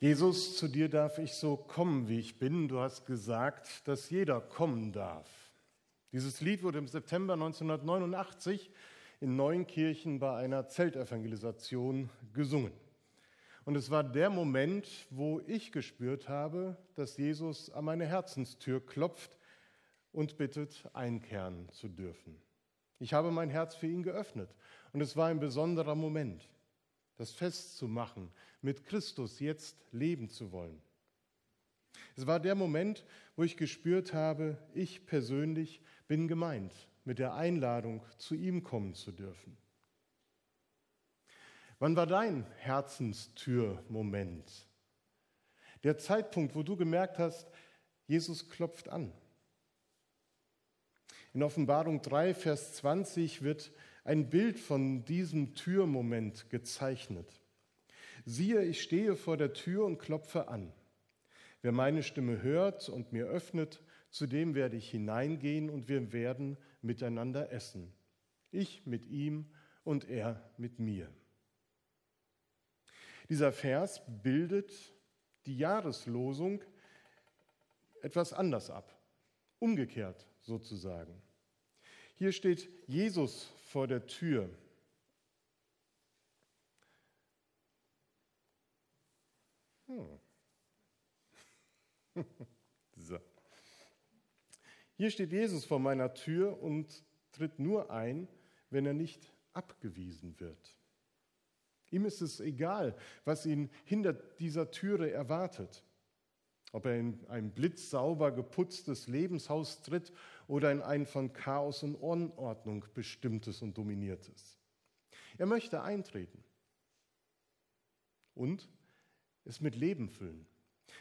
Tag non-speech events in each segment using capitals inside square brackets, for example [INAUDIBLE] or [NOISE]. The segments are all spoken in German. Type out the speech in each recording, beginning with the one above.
Jesus, zu dir darf ich so kommen, wie ich bin. Du hast gesagt, dass jeder kommen darf. Dieses Lied wurde im September 1989 in Neunkirchen bei einer Zeltevangelisation gesungen. Und es war der Moment, wo ich gespürt habe, dass Jesus an meine Herzenstür klopft und bittet, einkehren zu dürfen. Ich habe mein Herz für ihn geöffnet und es war ein besonderer Moment das festzumachen, mit Christus jetzt leben zu wollen. Es war der Moment, wo ich gespürt habe, ich persönlich bin gemeint, mit der Einladung, zu ihm kommen zu dürfen. Wann war dein Herzenstürmoment? Der Zeitpunkt, wo du gemerkt hast, Jesus klopft an. In Offenbarung 3, Vers 20 wird ein Bild von diesem Türmoment gezeichnet. Siehe, ich stehe vor der Tür und klopfe an. Wer meine Stimme hört und mir öffnet, zu dem werde ich hineingehen und wir werden miteinander essen. Ich mit ihm und er mit mir. Dieser Vers bildet die Jahreslosung etwas anders ab, umgekehrt sozusagen. Hier steht Jesus vor der Tür. Hm. [LAUGHS] so. Hier steht Jesus vor meiner Tür und tritt nur ein, wenn er nicht abgewiesen wird. Ihm ist es egal, was ihn hinter dieser Türe erwartet. Ob er in ein blitzsauber geputztes Lebenshaus tritt oder in ein von Chaos und Unordnung bestimmtes und dominiertes. Er möchte eintreten und es mit Leben füllen,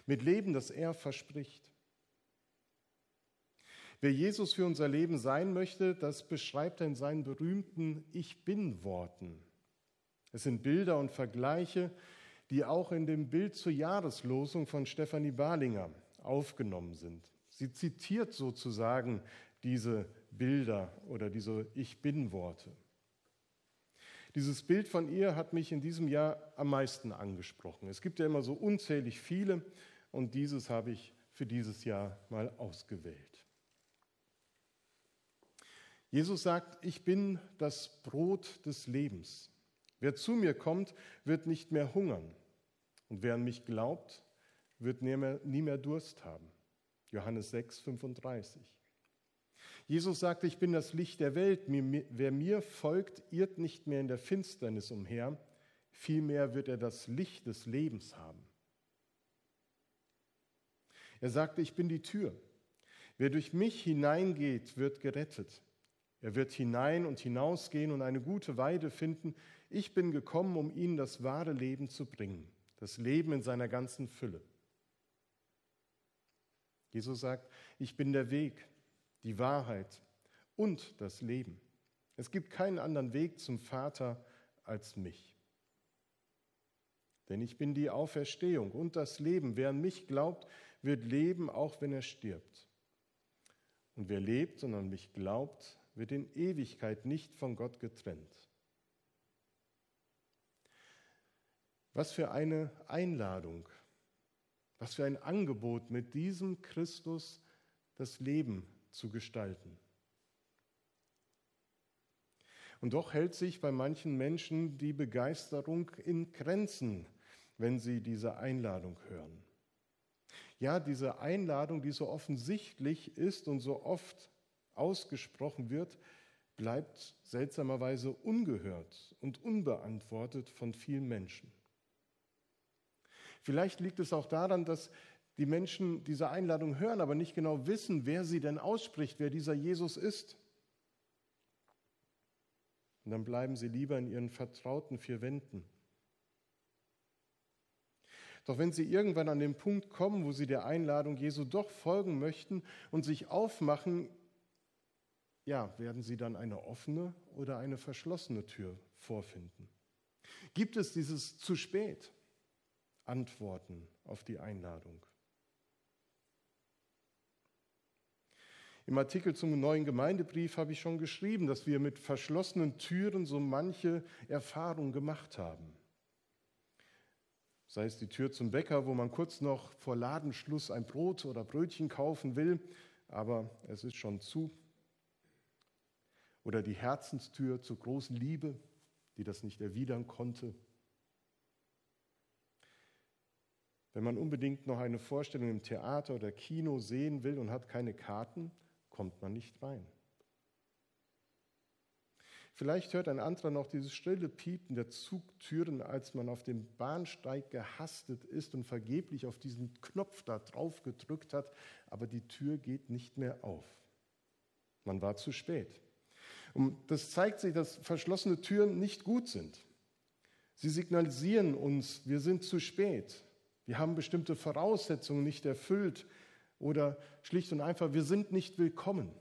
mit Leben, das er verspricht. Wer Jesus für unser Leben sein möchte, das beschreibt er in seinen berühmten Ich bin Worten. Es sind Bilder und Vergleiche, die auch in dem Bild zur Jahreslosung von Stefanie Barlinger aufgenommen sind. Sie zitiert sozusagen diese Bilder oder diese Ich bin Worte. Dieses Bild von ihr hat mich in diesem Jahr am meisten angesprochen. Es gibt ja immer so unzählig viele und dieses habe ich für dieses Jahr mal ausgewählt. Jesus sagt, ich bin das Brot des Lebens. Wer zu mir kommt, wird nicht mehr hungern. Und wer an mich glaubt, wird nie mehr, nie mehr Durst haben. Johannes 6, 35. Jesus sagte, ich bin das Licht der Welt. Wer mir folgt, irrt nicht mehr in der Finsternis umher. Vielmehr wird er das Licht des Lebens haben. Er sagte, ich bin die Tür. Wer durch mich hineingeht, wird gerettet. Er wird hinein und hinausgehen und eine gute Weide finden. Ich bin gekommen, um ihnen das wahre Leben zu bringen, das Leben in seiner ganzen Fülle. Jesus sagt, ich bin der Weg, die Wahrheit und das Leben. Es gibt keinen anderen Weg zum Vater als mich. Denn ich bin die Auferstehung und das Leben. Wer an mich glaubt, wird leben, auch wenn er stirbt. Und wer lebt und an mich glaubt, wird in Ewigkeit nicht von Gott getrennt. Was für eine Einladung, was für ein Angebot, mit diesem Christus das Leben zu gestalten. Und doch hält sich bei manchen Menschen die Begeisterung in Grenzen, wenn sie diese Einladung hören. Ja, diese Einladung, die so offensichtlich ist und so oft ausgesprochen wird, bleibt seltsamerweise ungehört und unbeantwortet von vielen Menschen. Vielleicht liegt es auch daran, dass die Menschen diese Einladung hören, aber nicht genau wissen, wer sie denn ausspricht, wer dieser Jesus ist. Und dann bleiben sie lieber in ihren vertrauten vier Wänden. Doch wenn sie irgendwann an den Punkt kommen, wo sie der Einladung Jesu doch folgen möchten und sich aufmachen, ja, werden sie dann eine offene oder eine verschlossene Tür vorfinden? Gibt es dieses zu spät? Antworten auf die Einladung. Im Artikel zum neuen Gemeindebrief habe ich schon geschrieben, dass wir mit verschlossenen Türen so manche Erfahrung gemacht haben. sei es die Tür zum Bäcker, wo man kurz noch vor Ladenschluss ein Brot oder Brötchen kaufen will, aber es ist schon zu. Oder die Herzenstür zur großen Liebe, die das nicht erwidern konnte. Wenn man unbedingt noch eine Vorstellung im Theater oder Kino sehen will und hat keine Karten, kommt man nicht rein. Vielleicht hört ein anderer noch dieses stille Piepen der Zugtüren, als man auf dem Bahnsteig gehastet ist und vergeblich auf diesen Knopf da drauf gedrückt hat, aber die Tür geht nicht mehr auf. Man war zu spät. Und das zeigt sich, dass verschlossene Türen nicht gut sind. Sie signalisieren uns, wir sind zu spät. Wir haben bestimmte Voraussetzungen nicht erfüllt oder schlicht und einfach, wir sind nicht willkommen.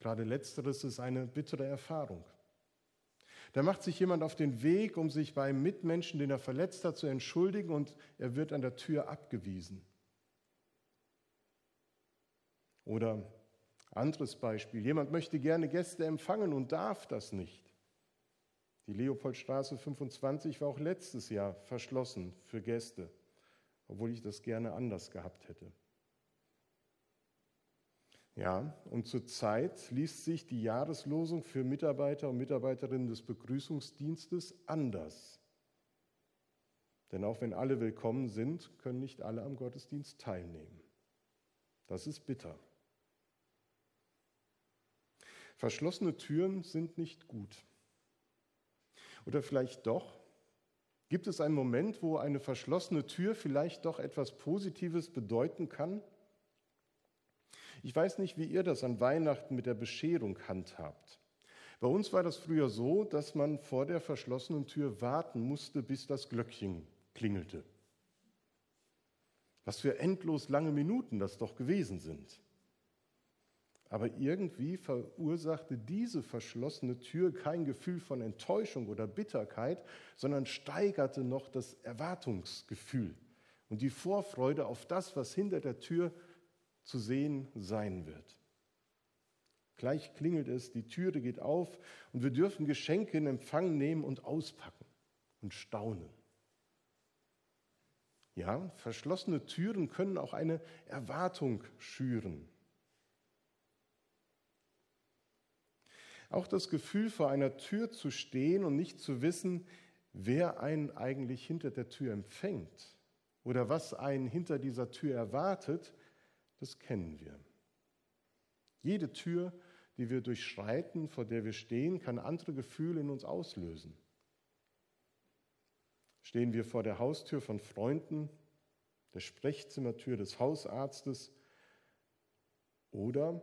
Gerade letzteres ist eine bittere Erfahrung. Da macht sich jemand auf den Weg, um sich beim Mitmenschen, den er verletzt hat, zu entschuldigen und er wird an der Tür abgewiesen. Oder anderes Beispiel, jemand möchte gerne Gäste empfangen und darf das nicht. Die Leopoldstraße 25 war auch letztes Jahr verschlossen für Gäste, obwohl ich das gerne anders gehabt hätte. Ja, und zurzeit liest sich die Jahreslosung für Mitarbeiter und Mitarbeiterinnen des Begrüßungsdienstes anders. Denn auch wenn alle willkommen sind, können nicht alle am Gottesdienst teilnehmen. Das ist bitter. Verschlossene Türen sind nicht gut. Oder vielleicht doch? Gibt es einen Moment, wo eine verschlossene Tür vielleicht doch etwas Positives bedeuten kann? Ich weiß nicht, wie ihr das an Weihnachten mit der Bescherung handhabt. Bei uns war das früher so, dass man vor der verschlossenen Tür warten musste, bis das Glöckchen klingelte. Was für endlos lange Minuten das doch gewesen sind. Aber irgendwie verursachte diese verschlossene Tür kein Gefühl von Enttäuschung oder Bitterkeit, sondern steigerte noch das Erwartungsgefühl und die Vorfreude auf das, was hinter der Tür zu sehen sein wird. Gleich klingelt es, die Türe geht auf und wir dürfen Geschenke in Empfang nehmen und auspacken und staunen. Ja, verschlossene Türen können auch eine Erwartung schüren. Auch das Gefühl, vor einer Tür zu stehen und nicht zu wissen, wer einen eigentlich hinter der Tür empfängt oder was einen hinter dieser Tür erwartet, das kennen wir. Jede Tür, die wir durchschreiten, vor der wir stehen, kann andere Gefühle in uns auslösen. Stehen wir vor der Haustür von Freunden, der Sprechzimmertür des Hausarztes oder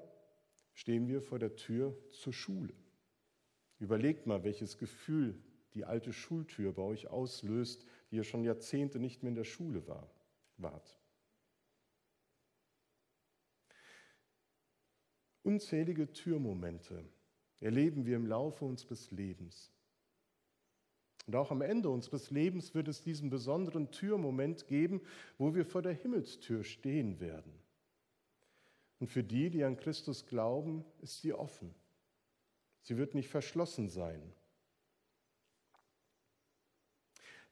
stehen wir vor der Tür zur Schule. Überlegt mal, welches Gefühl die alte Schultür bei euch auslöst, die ihr schon Jahrzehnte nicht mehr in der Schule war, wart. Unzählige Türmomente erleben wir im Laufe unseres Lebens. Und auch am Ende unseres Lebens wird es diesen besonderen Türmoment geben, wo wir vor der Himmelstür stehen werden. Und für die, die an Christus glauben, ist sie offen. Sie wird nicht verschlossen sein.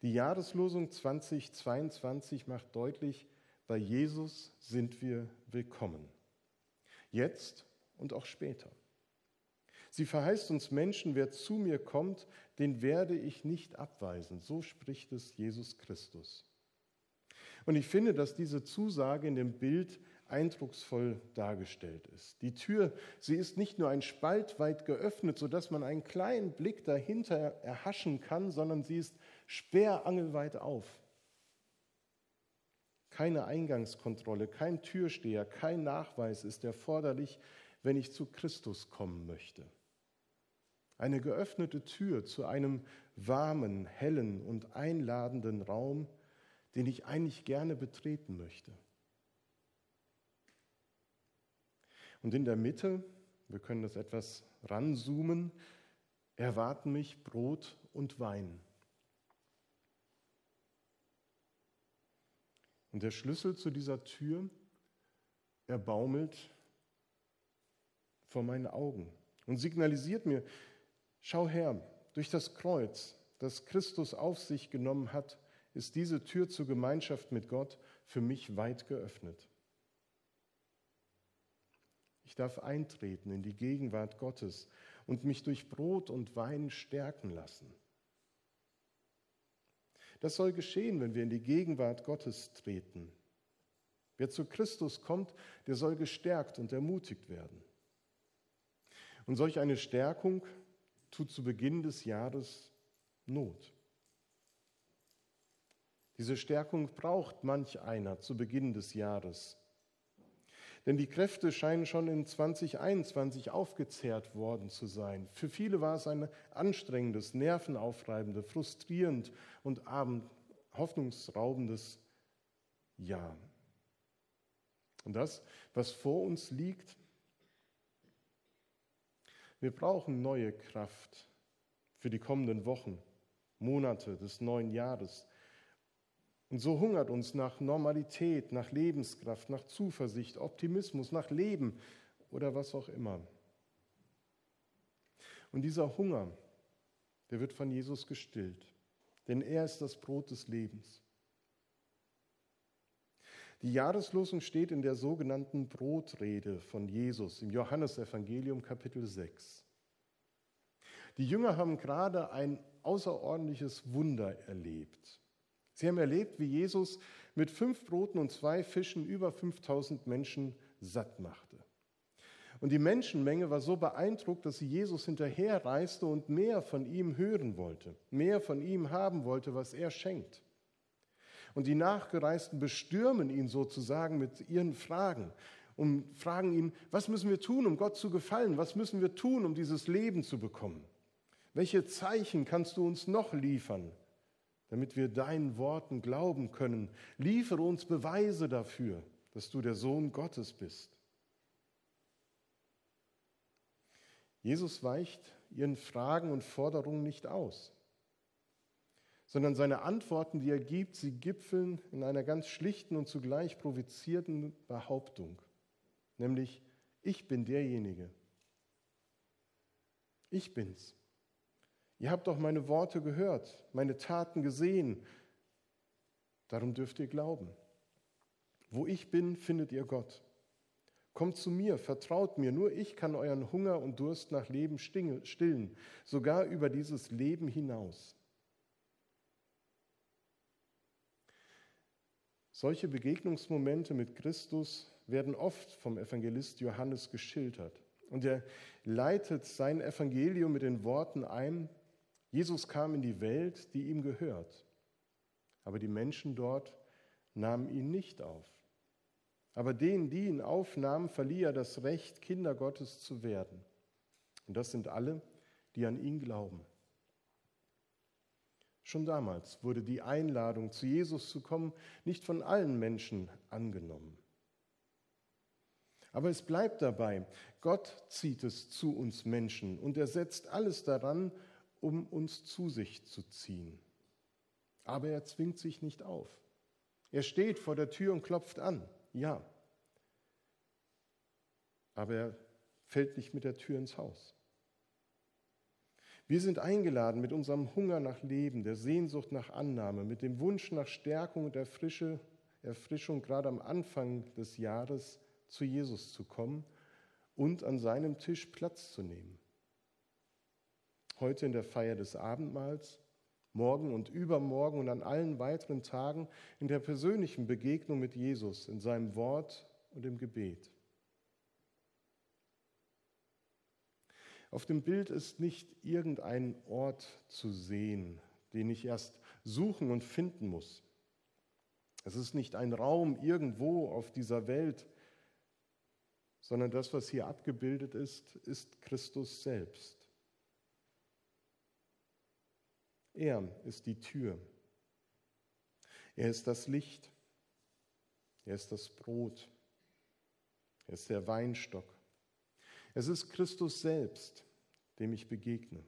Die Jahreslosung 2022 macht deutlich, bei Jesus sind wir willkommen. Jetzt und auch später. Sie verheißt uns Menschen, wer zu mir kommt, den werde ich nicht abweisen. So spricht es Jesus Christus. Und ich finde, dass diese Zusage in dem Bild eindrucksvoll dargestellt ist. Die Tür, sie ist nicht nur ein Spalt weit geöffnet, sodass man einen kleinen Blick dahinter erhaschen kann, sondern sie ist sperrangelweit auf. Keine Eingangskontrolle, kein Türsteher, kein Nachweis ist erforderlich, wenn ich zu Christus kommen möchte. Eine geöffnete Tür zu einem warmen, hellen und einladenden Raum, den ich eigentlich gerne betreten möchte. Und in der Mitte, wir können das etwas ranzoomen, erwarten mich Brot und Wein. Und der Schlüssel zu dieser Tür, er baumelt vor meinen Augen und signalisiert mir, schau her, durch das Kreuz, das Christus auf sich genommen hat, ist diese Tür zur Gemeinschaft mit Gott für mich weit geöffnet. Ich darf eintreten in die Gegenwart Gottes und mich durch Brot und Wein stärken lassen. Das soll geschehen, wenn wir in die Gegenwart Gottes treten. Wer zu Christus kommt, der soll gestärkt und ermutigt werden. Und solch eine Stärkung tut zu Beginn des Jahres Not. Diese Stärkung braucht manch einer zu Beginn des Jahres. Denn die Kräfte scheinen schon in 2021 aufgezehrt worden zu sein. Für viele war es ein anstrengendes, nervenaufreibendes, frustrierend und hoffnungsraubendes Jahr. Und das, was vor uns liegt, wir brauchen neue Kraft für die kommenden Wochen, Monate des neuen Jahres. Und so hungert uns nach Normalität, nach Lebenskraft, nach Zuversicht, Optimismus, nach Leben oder was auch immer. Und dieser Hunger, der wird von Jesus gestillt, denn er ist das Brot des Lebens. Die Jahreslosung steht in der sogenannten Brotrede von Jesus im Johannesevangelium Kapitel 6. Die Jünger haben gerade ein außerordentliches Wunder erlebt. Sie haben erlebt, wie Jesus mit fünf Broten und zwei Fischen über 5000 Menschen satt machte. Und die Menschenmenge war so beeindruckt, dass sie Jesus hinterherreiste und mehr von ihm hören wollte, mehr von ihm haben wollte, was er schenkt. Und die Nachgereisten bestürmen ihn sozusagen mit ihren Fragen und fragen ihn, was müssen wir tun, um Gott zu gefallen? Was müssen wir tun, um dieses Leben zu bekommen? Welche Zeichen kannst du uns noch liefern, damit wir deinen Worten glauben können? Liefere uns Beweise dafür, dass du der Sohn Gottes bist. Jesus weicht ihren Fragen und Forderungen nicht aus sondern seine Antworten, die er gibt, sie gipfeln in einer ganz schlichten und zugleich provozierten Behauptung, nämlich ich bin derjenige. Ich bin's. Ihr habt doch meine Worte gehört, meine Taten gesehen. Darum dürft ihr glauben. Wo ich bin, findet ihr Gott. Kommt zu mir, vertraut mir, nur ich kann euren Hunger und Durst nach Leben stillen, sogar über dieses Leben hinaus. Solche Begegnungsmomente mit Christus werden oft vom Evangelist Johannes geschildert. Und er leitet sein Evangelium mit den Worten ein, Jesus kam in die Welt, die ihm gehört. Aber die Menschen dort nahmen ihn nicht auf. Aber denen, die ihn aufnahmen, verlieh er das Recht, Kinder Gottes zu werden. Und das sind alle, die an ihn glauben. Schon damals wurde die Einladung, zu Jesus zu kommen, nicht von allen Menschen angenommen. Aber es bleibt dabei, Gott zieht es zu uns Menschen und er setzt alles daran, um uns zu sich zu ziehen. Aber er zwingt sich nicht auf. Er steht vor der Tür und klopft an, ja. Aber er fällt nicht mit der Tür ins Haus. Wir sind eingeladen mit unserem Hunger nach Leben, der Sehnsucht nach Annahme, mit dem Wunsch nach Stärkung und Erfrische, Erfrischung gerade am Anfang des Jahres zu Jesus zu kommen und an seinem Tisch Platz zu nehmen. Heute in der Feier des Abendmahls, morgen und übermorgen und an allen weiteren Tagen in der persönlichen Begegnung mit Jesus, in seinem Wort und im Gebet. Auf dem Bild ist nicht irgendein Ort zu sehen, den ich erst suchen und finden muss. Es ist nicht ein Raum irgendwo auf dieser Welt, sondern das, was hier abgebildet ist, ist Christus selbst. Er ist die Tür. Er ist das Licht. Er ist das Brot. Er ist der Weinstock. Es ist Christus selbst, dem ich begegne.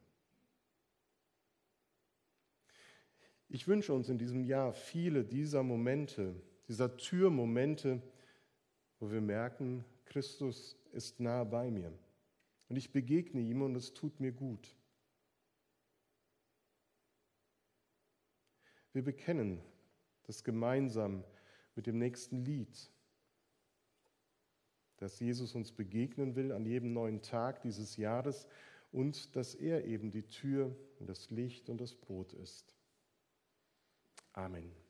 Ich wünsche uns in diesem Jahr viele dieser Momente, dieser Türmomente, wo wir merken, Christus ist nahe bei mir. Und ich begegne ihm und es tut mir gut. Wir bekennen, das gemeinsam mit dem nächsten Lied, dass Jesus uns begegnen will an jedem neuen Tag dieses Jahres und dass er eben die Tür und das Licht und das Brot ist. Amen.